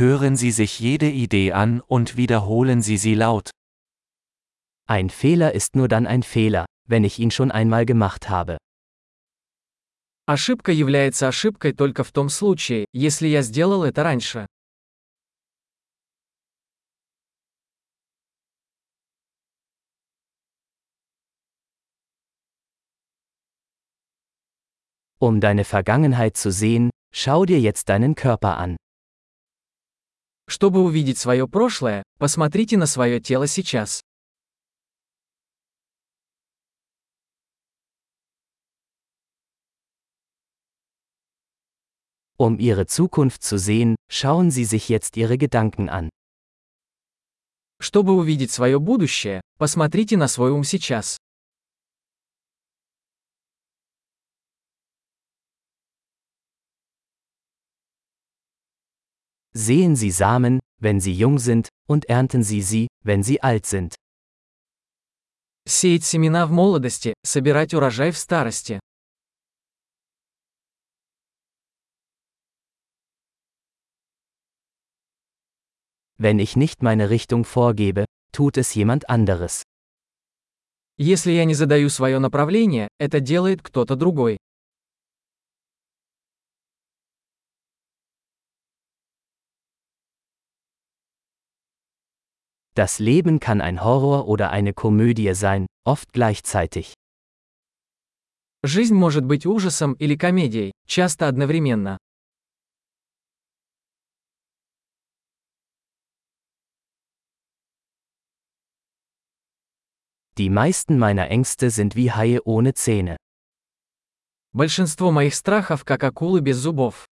Hören Sie sich jede Idee an und wiederholen Sie sie laut. Ein Fehler ist nur dann ein Fehler, wenn ich ihn schon einmal gemacht habe. Ошибка является ошибкой только в том случае, если я сделал это раньше. Um deine Vergangenheit zu sehen, schau dir jetzt deinen Körper an. Чтобы увидеть свое прошлое, посмотрите на свое тело сейчас. Um ihre Zukunft zu sehen, schauen Sie sich jetzt Ihre Gedanken an. Чтобы увидеть свое будущее, посмотрите на свой ум сейчас. Sehen Sie Samen, wenn sie jung sind, und ernten Sie sie, wenn sie alt sind. Сеять семена в молодости, собирать урожай в старости. Wenn ich nicht meine Richtung vorgebe, tut es jemand anderes. Если я не задаю свое направление, это делает кто-то другой. Das Leben kann ein Horror oder eine Komödie sein, oft gleichzeitig. Жизнь может быть ужасом или комедией, часто одновременно. Die meisten meiner Ängste sind wie Haie ohne Zähne. Большинство моих страхов как акулы без зубов.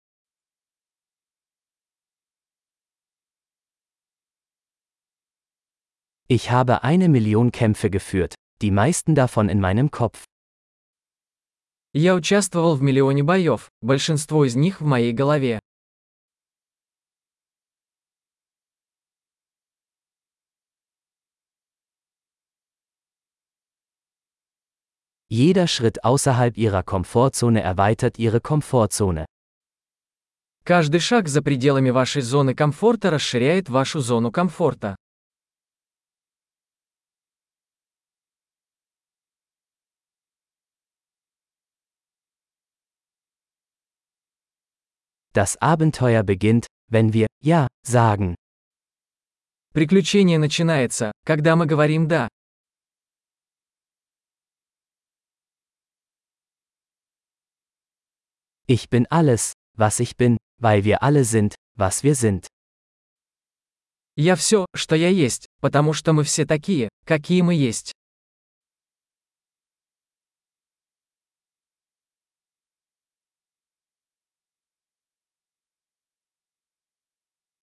Ich habe eine Million Kämpfe geführt, die meisten davon in meinem Kopf. Я участвовал в миллионе боев, большинство из них в моей голове. Jeder Schritt außerhalb ihrer Komfortzone erweitert ihre Komfortzone. Каждый шаг за пределами вашей зоны комфорта расширяет вашу зону комфорта. Das Abenteuer beginnt, wenn wir Ja sagen. Приключение начинается, когда мы говорим «да». Ich bin alles, was ich bin, weil wir alle sind, was wir sind. Я все, что я есть, потому что мы все такие, какие мы есть.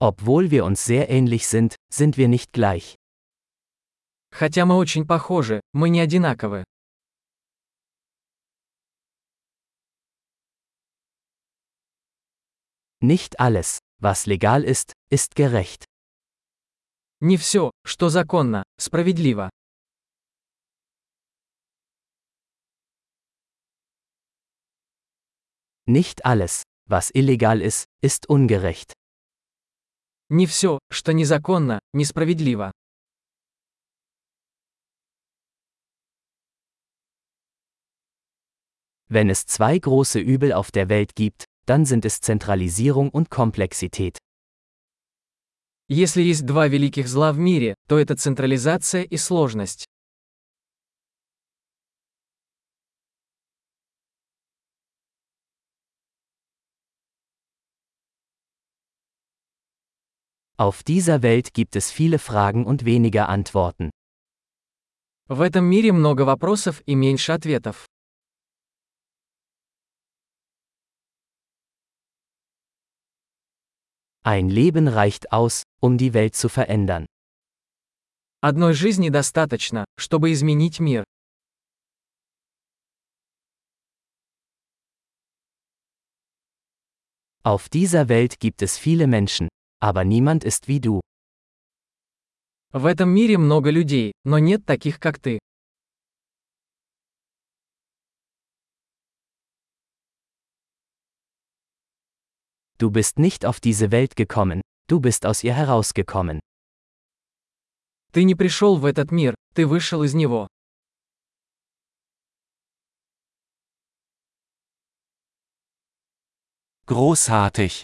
Obwohl wir uns sehr ähnlich sind, sind wir nicht gleich. Хотя мы очень похожи, мы не одинаковы. Nicht alles, was legal ist, ist gerecht. Не все, что законно, справедливо. Nicht alles, was illegal ist, ist ungerecht. Не все, что незаконно, несправедливо. Wenn es zwei große Übel auf der Welt gibt, dann sind es Zentralisierung und Komplexität. Если есть два великих зла в мире, то это централизация и сложность. Auf dieser Welt gibt es viele Fragen und weniger Antworten. В этом мире много вопросов и меньше ответов. Ein Leben reicht aus, um die Welt zu verändern. Одной жизни достаточно, чтобы изменить мир. Auf dieser Welt gibt es viele Menschen, aber niemand ist wie du. В этом мире много людей, но нет таких, как ты. Du bist nicht auf diese Welt gekommen, du bist aus ihr herausgekommen. Ты не пришел в этот мир, ты вышел из него. Großartig!